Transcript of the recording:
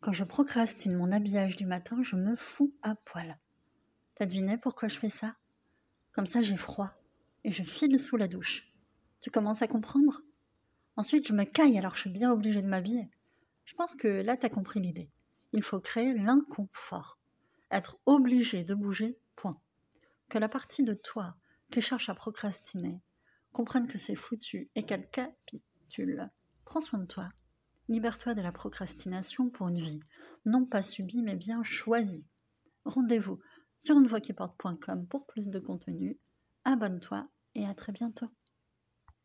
Quand je procrastine mon habillage du matin, je me fous à poil. T'as deviné pourquoi je fais ça? Comme ça, j'ai froid et je file sous la douche. Tu commences à comprendre? Ensuite, je me caille alors je suis bien obligée de m'habiller. Je pense que là, t'as compris l'idée. Il faut créer l'inconfort. Être obligé de bouger, point. Que la partie de toi qui cherche à procrastiner comprenne que c'est foutu et qu'elle capitule. Prends soin de toi. Libère-toi de la procrastination pour une vie, non pas subie mais bien choisie. Rendez-vous sur porte.com pour plus de contenu. Abonne-toi et à très bientôt.